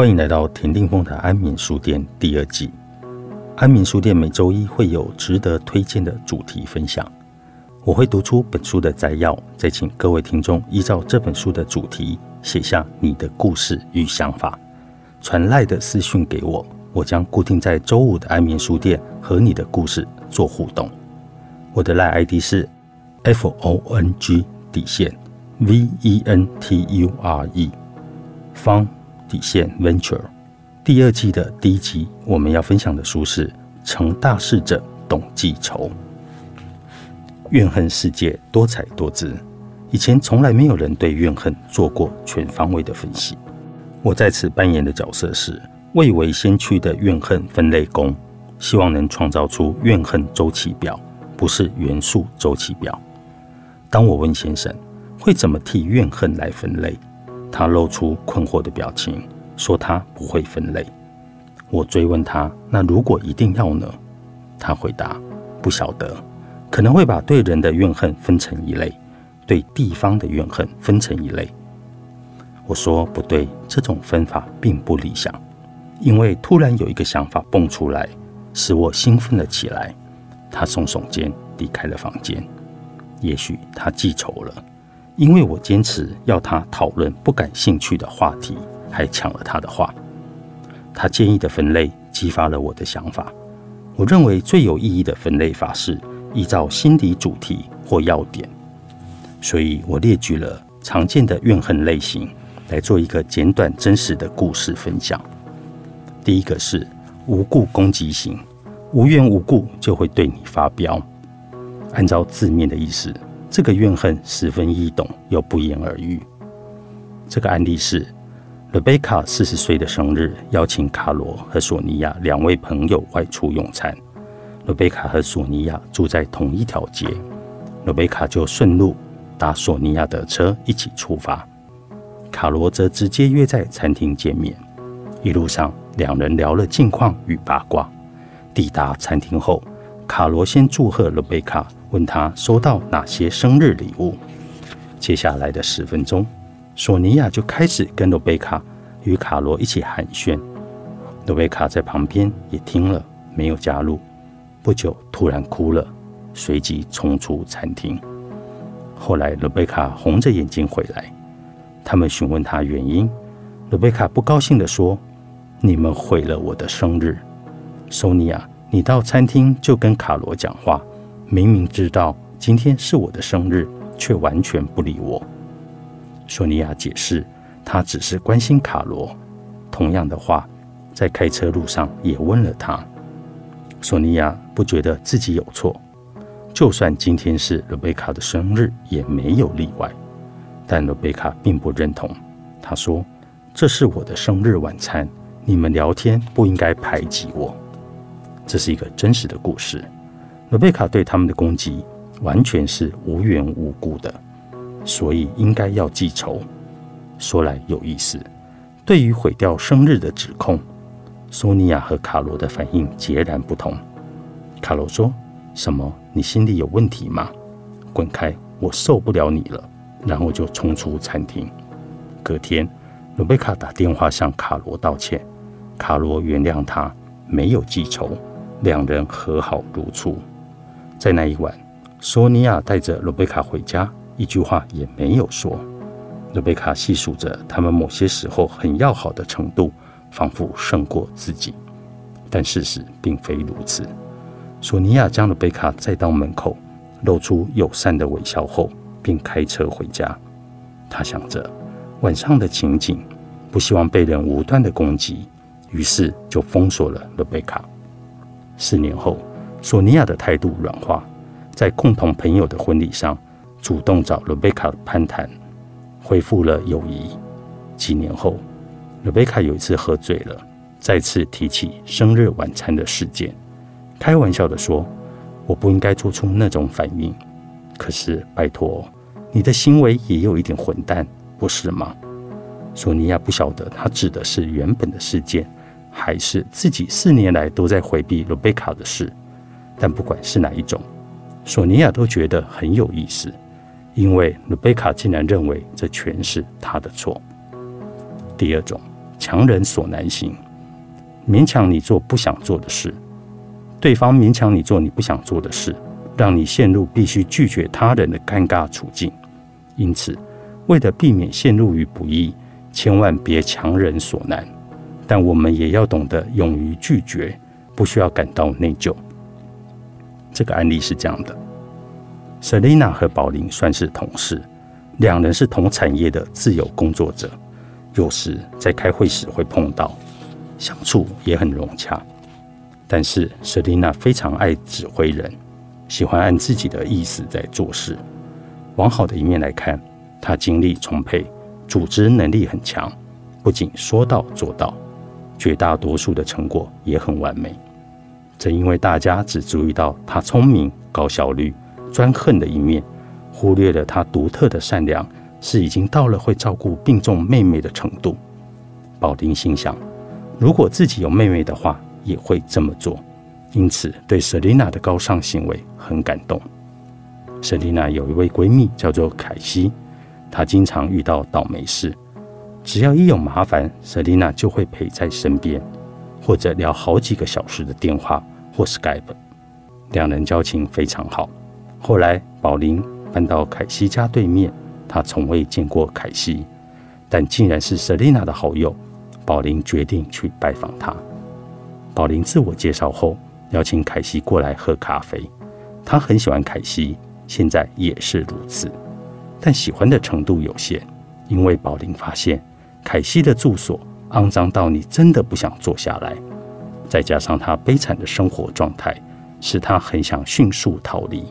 欢迎来到田定峰的安眠书店第二季。安眠书店每周一会有值得推荐的主题分享，我会读出本书的摘要，再请各位听众依照这本书的主题写下你的故事与想法，传赖的私讯给我，我将固定在周五的安眠书店和你的故事做互动。我的赖 ID 是 f o n g 底线 v e n t u r e 方。底线 Venture 第二季的第一集，我们要分享的书是《成大事者懂记仇》。怨恨世界多彩多姿，以前从来没有人对怨恨做过全方位的分析。我在此扮演的角色是未为先驱的怨恨分类工，希望能创造出怨恨周期表，不是元素周期表。当我问先生会怎么替怨恨来分类？他露出困惑的表情，说：“他不会分类。”我追问他：“那如果一定要呢？”他回答：“不晓得，可能会把对人的怨恨分成一类，对地方的怨恨分成一类。”我说：“不对，这种分法并不理想，因为突然有一个想法蹦出来，使我兴奋了起来。”他耸耸肩，离开了房间。也许他记仇了。因为我坚持要他讨论不感兴趣的话题，还抢了他的话。他建议的分类激发了我的想法。我认为最有意义的分类法是依照心理主题或要点，所以我列举了常见的怨恨类型来做一个简短真实的故事分享。第一个是无故攻击型，无缘无故就会对你发飙。按照字面的意思。这个怨恨十分易懂又不言而喻。这个案例是瑞贝卡四十岁的生日，邀请卡罗和索尼娅两位朋友外出用餐。瑞贝卡和索尼娅住在同一条街，瑞贝卡就顺路搭索尼娅的车一起出发。卡罗则直接约在餐厅见面。一路上，两人聊了近况与八卦。抵达餐厅后，卡罗先祝贺瑞贝卡。问他收到哪些生日礼物？接下来的十分钟，索尼娅就开始跟罗贝卡与卡罗一起寒暄。罗贝卡在旁边也听了，没有加入。不久，突然哭了，随即冲出餐厅。后来，罗贝卡红着眼睛回来，他们询问他原因。罗贝卡不高兴地说：“你们毁了我的生日。”索尼娅，你到餐厅就跟卡罗讲话。明明知道今天是我的生日，却完全不理我。索尼娅解释，她只是关心卡罗。同样的话，在开车路上也问了他。索尼娅不觉得自己有错，就算今天是罗贝卡的生日，也没有例外。但罗贝卡并不认同，他说：“这是我的生日晚餐，你们聊天不应该排挤我。”这是一个真实的故事。罗贝卡对他们的攻击完全是无缘无故的，所以应该要记仇。说来有意思，对于毁掉生日的指控，索尼娅和卡罗的反应截然不同。卡罗说：“什么？你心里有问题吗？滚开！我受不了你了。”然后就冲出餐厅。隔天，努贝卡打电话向卡罗道歉，卡罗原谅他，没有记仇，两人和好如初。在那一晚，索尼娅带着罗贝卡回家，一句话也没有说。罗贝卡细数着他们某些时候很要好的程度，仿佛胜过自己，但事实并非如此。索尼娅将罗贝卡载到门口，露出友善的微笑后，便开车回家。他想着晚上的情景，不希望被人无端的攻击，于是就封锁了罗贝卡。四年后。索尼娅的态度软化，在共同朋友的婚礼上，主动找罗贝卡攀谈，恢复了友谊。几年后，罗贝卡有一次喝醉了，再次提起生日晚餐的事件，开玩笑的说：“我不应该做出那种反应。”可是，拜托，你的行为也有一点混蛋，不是吗？索尼娅不晓得他指的是原本的事件，还是自己四年来都在回避罗贝卡的事。但不管是哪一种，索尼娅都觉得很有意思，因为卢贝卡竟然认为这全是他的错。第二种强人所难行，勉强你做不想做的事。对方勉强你做你不想做的事，让你陷入必须拒绝他人的尴尬处境。因此，为了避免陷入于不义，千万别强人所难。但我们也要懂得勇于拒绝，不需要感到内疚。这个案例是这样的：Selina 和宝林算是同事，两人是同产业的自由工作者，有时在开会时会碰到，相处也很融洽。但是 Selina 非常爱指挥人，喜欢按自己的意思在做事。往好的一面来看，她精力充沛，组织能力很强，不仅说到做到。绝大多数的成果也很完美，正因为大家只注意到他聪明、高效率、专横的一面，忽略了他独特的善良，是已经到了会照顾病重妹妹的程度。宝林心想，如果自己有妹妹的话，也会这么做，因此对 Selina 的高尚行为很感动。Selina 有一位闺蜜叫做凯西，她经常遇到倒霉事。只要一有麻烦，Selina 就会陪在身边，或者聊好几个小时的电话或 Skype，两人交情非常好。后来宝林搬到凯西家对面，他从未见过凯西，但竟然是 Selina 的好友。宝林决定去拜访他。宝林自我介绍后，邀请凯西过来喝咖啡。他很喜欢凯西，现在也是如此，但喜欢的程度有限，因为宝林发现。凯西的住所肮脏到你真的不想坐下来，再加上他悲惨的生活状态，使他很想迅速逃离。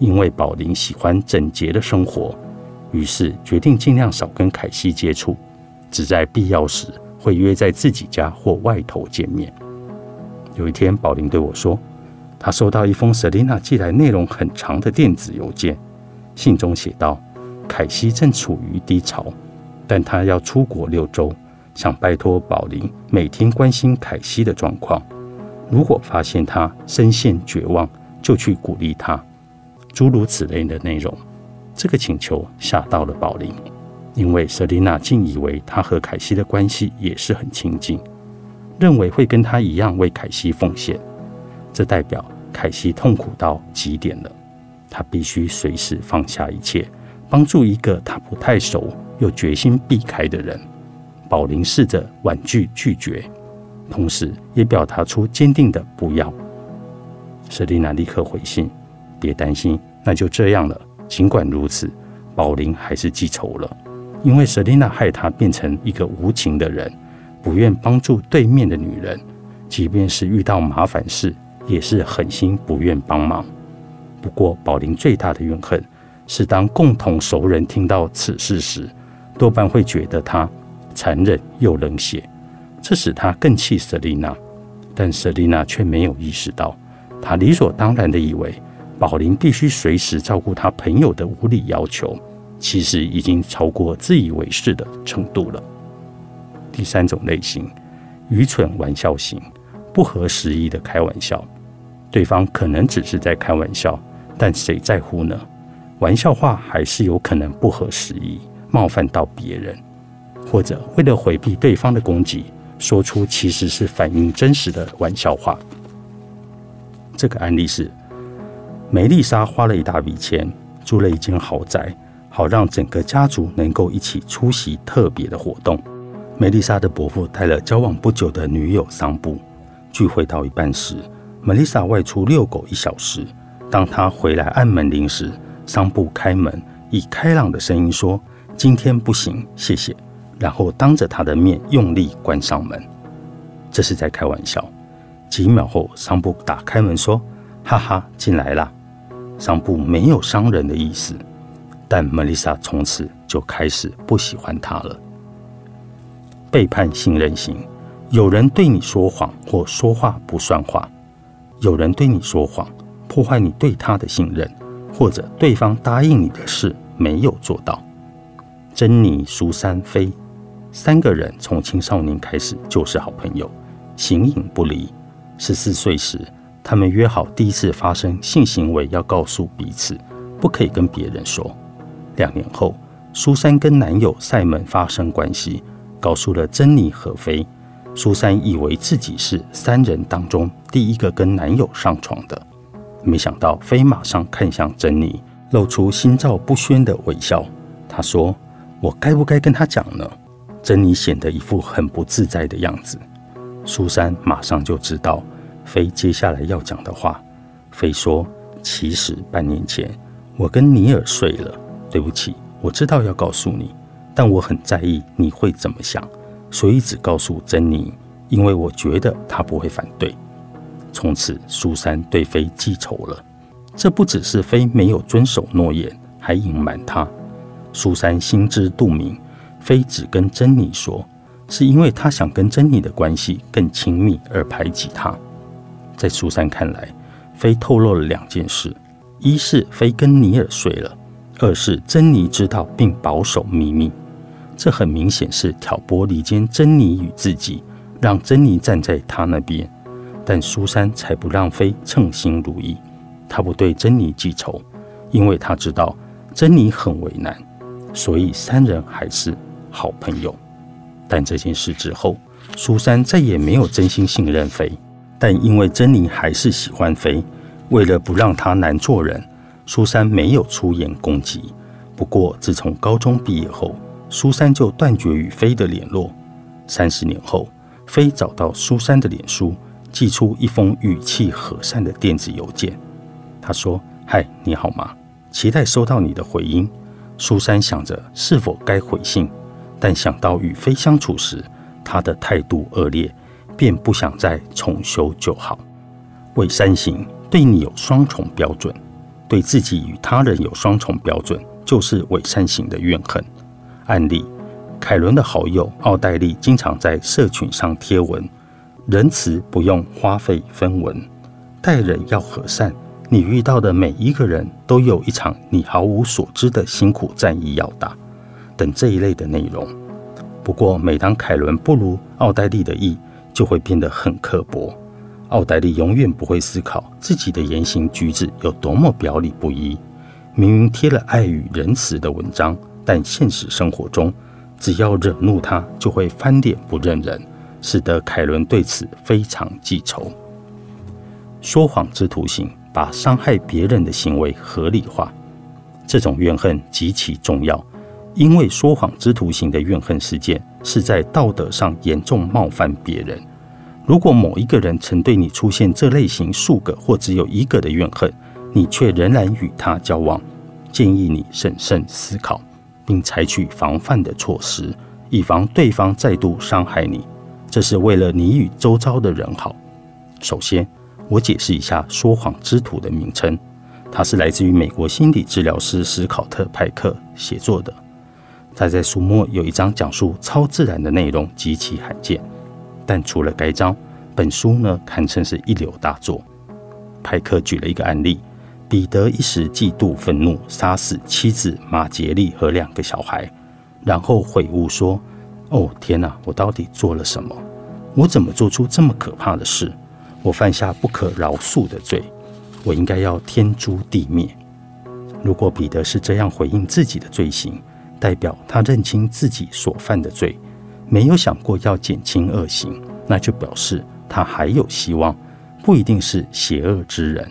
因为宝林喜欢整洁的生活，于是决定尽量少跟凯西接触，只在必要时会约在自己家或外头见面。有一天，宝林对我说，他收到一封 Selina 寄来内容很长的电子邮件，信中写道：凯西正处于低潮。但他要出国六周，想拜托宝林每天关心凯西的状况。如果发现他深陷绝望，就去鼓励他，诸如此类的内容。这个请求吓到了宝林，因为瑟琳娜竟以为他和凯西的关系也是很亲近，认为会跟他一样为凯西奉献。这代表凯西痛苦到极点了，他必须随时放下一切，帮助一个他不太熟。又决心避开的人，宝林试着婉拒拒绝，同时也表达出坚定的不要。舍丽娜立刻回信：“别担心，那就这样了。”尽管如此，宝林还是记仇了，因为舍丽娜害他变成一个无情的人，不愿帮助对面的女人，即便是遇到麻烦事，也是狠心不愿帮忙。不过，宝林最大的怨恨是当共同熟人听到此事时。多半会觉得他残忍又冷血，这使他更气瑟丽娜。但瑟丽娜却没有意识到，她理所当然的以为宝林必须随时照顾他朋友的无理要求，其实已经超过自以为是的程度了。第三种类型，愚蠢玩笑型，不合时宜的开玩笑。对方可能只是在开玩笑，但谁在乎呢？玩笑话还是有可能不合时宜。冒犯到别人，或者为了回避对方的攻击，说出其实是反映真实的玩笑话。这个案例是：梅丽莎花了一大笔钱租了一间豪宅，好让整个家族能够一起出席特别的活动。梅丽莎的伯父带了交往不久的女友桑布，聚会到一半时，梅丽莎外出遛狗一小时。当她回来按门铃时，桑布开门，以开朗的声音说。今天不行，谢谢。然后当着他的面用力关上门，这是在开玩笑。几秒后，桑布打开门说：“哈哈，进来啦。”桑布没有伤人的意思，但梅丽莎从此就开始不喜欢他了。背叛信任型，有人对你说谎或说话不算话，有人对你说谎，破坏你对他的信任，或者对方答应你的事没有做到。珍妮、苏珊、菲三个人从青少年开始就是好朋友，形影不离。十四岁时，他们约好第一次发生性行为要告诉彼此，不可以跟别人说。两年后，苏珊跟男友塞门发生关系，告诉了珍妮和飞。苏珊以为自己是三人当中第一个跟男友上床的，没想到飞马上看向珍妮，露出心照不宣的微笑。他说：“我该不该跟他讲呢？”珍妮显得一副很不自在的样子。苏珊马上就知道飞接下来要讲的话。飞说：“其实半年前我跟尼尔睡了，对不起，我知道要告诉你，但我很在意你会怎么想。”所以只告诉珍妮，因为我觉得她不会反对。从此，苏珊对飞记仇了。这不只是飞没有遵守诺言，还隐瞒她。苏珊心知肚明，菲只跟珍妮说，是因为他想跟珍妮的关系更亲密而排挤她。在苏珊看来，菲透露了两件事：一是菲跟尼尔睡了；二是珍妮知道并保守秘密。这很明显是挑拨离间珍妮与自己，让珍妮站在他那边。但苏珊才不让菲称心如意，她不对珍妮记仇，因为她知道珍妮很为难，所以三人还是好朋友。但这件事之后，苏珊再也没有真心信任飞。但因为珍妮还是喜欢飞，为了不让他难做人，苏珊没有出言攻击。不过自从高中毕业后，苏珊就断绝与飞的联络。三十年后，飞找到苏珊的脸书，寄出一封语气和善的电子邮件。他说：“嗨，你好吗？期待收到你的回音。”苏珊想着是否该回信，但想到与飞相处时他的态度恶劣，便不想再重修旧好。伪善型对你有双重标准，对自己与他人有双重标准，就是伪善型的怨恨。案例：凯伦的好友奥黛丽经常在社群上贴文，仁慈不用花费分文，待人要和善。你遇到的每一个人都有一场你毫无所知的辛苦战役要打，等这一类的内容。不过，每当凯伦不如奥黛丽的意，就会变得很刻薄。奥黛丽永远不会思考自己的言行举止有多么表里不一。明明贴了爱与仁慈的文章。但现实生活中，只要惹怒他，就会翻脸不认人，使得凯伦对此非常记仇。说谎之徒型把伤害别人的行为合理化，这种怨恨极其重要，因为说谎之徒型的怨恨事件是在道德上严重冒犯别人。如果某一个人曾对你出现这类型数个或只有一个的怨恨，你却仍然与他交往，建议你审慎思考。并采取防范的措施，以防对方再度伤害你。这是为了你与周遭的人好。首先，我解释一下“说谎之徒”的名称，它是来自于美国心理治疗师史考特·派克写作的。他在书末有一章讲述超自然的内容，极其罕见。但除了该章，本书呢堪称是一流大作。派克举了一个案例。彼得一时嫉妒愤怒，杀死妻子马杰利和两个小孩，然后悔悟说：“哦，天哪！我到底做了什么？我怎么做出这么可怕的事？我犯下不可饶恕的罪，我应该要天诛地灭。”如果彼得是这样回应自己的罪行，代表他认清自己所犯的罪，没有想过要减轻恶行，那就表示他还有希望，不一定是邪恶之人。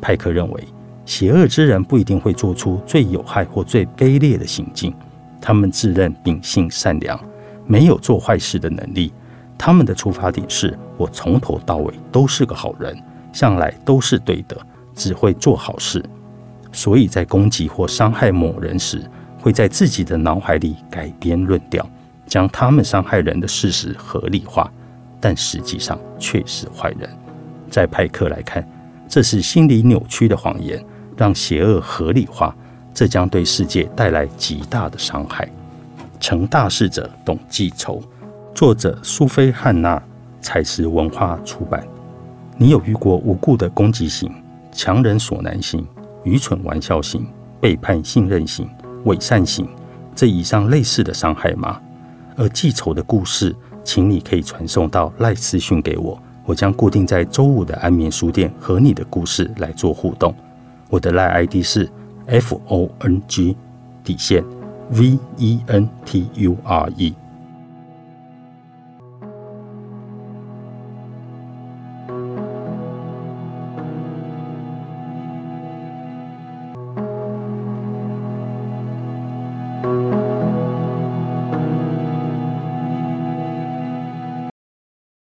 派克认为，邪恶之人不一定会做出最有害或最卑劣的行径。他们自认秉性善良，没有做坏事的能力。他们的出发点是：我从头到尾都是个好人，向来都是对的，只会做好事。所以在攻击或伤害某人时，会在自己的脑海里改编论调，将他们伤害人的事实合理化，但实际上却是坏人。在派克来看。这是心理扭曲的谎言，让邪恶合理化，这将对世界带来极大的伤害。成大事者懂记仇，作者苏菲·汉娜，采石文化出版。你有遇过无故的攻击型、强人所难型、愚蠢玩笑型、背叛信任型、伪善行这以上类似的伤害吗？而记仇的故事，请你可以传送到赖私讯给我。我将固定在周五的安眠书店和你的故事来做互动。我的赖 ID 是 F O N G 底线 V E N T U R E。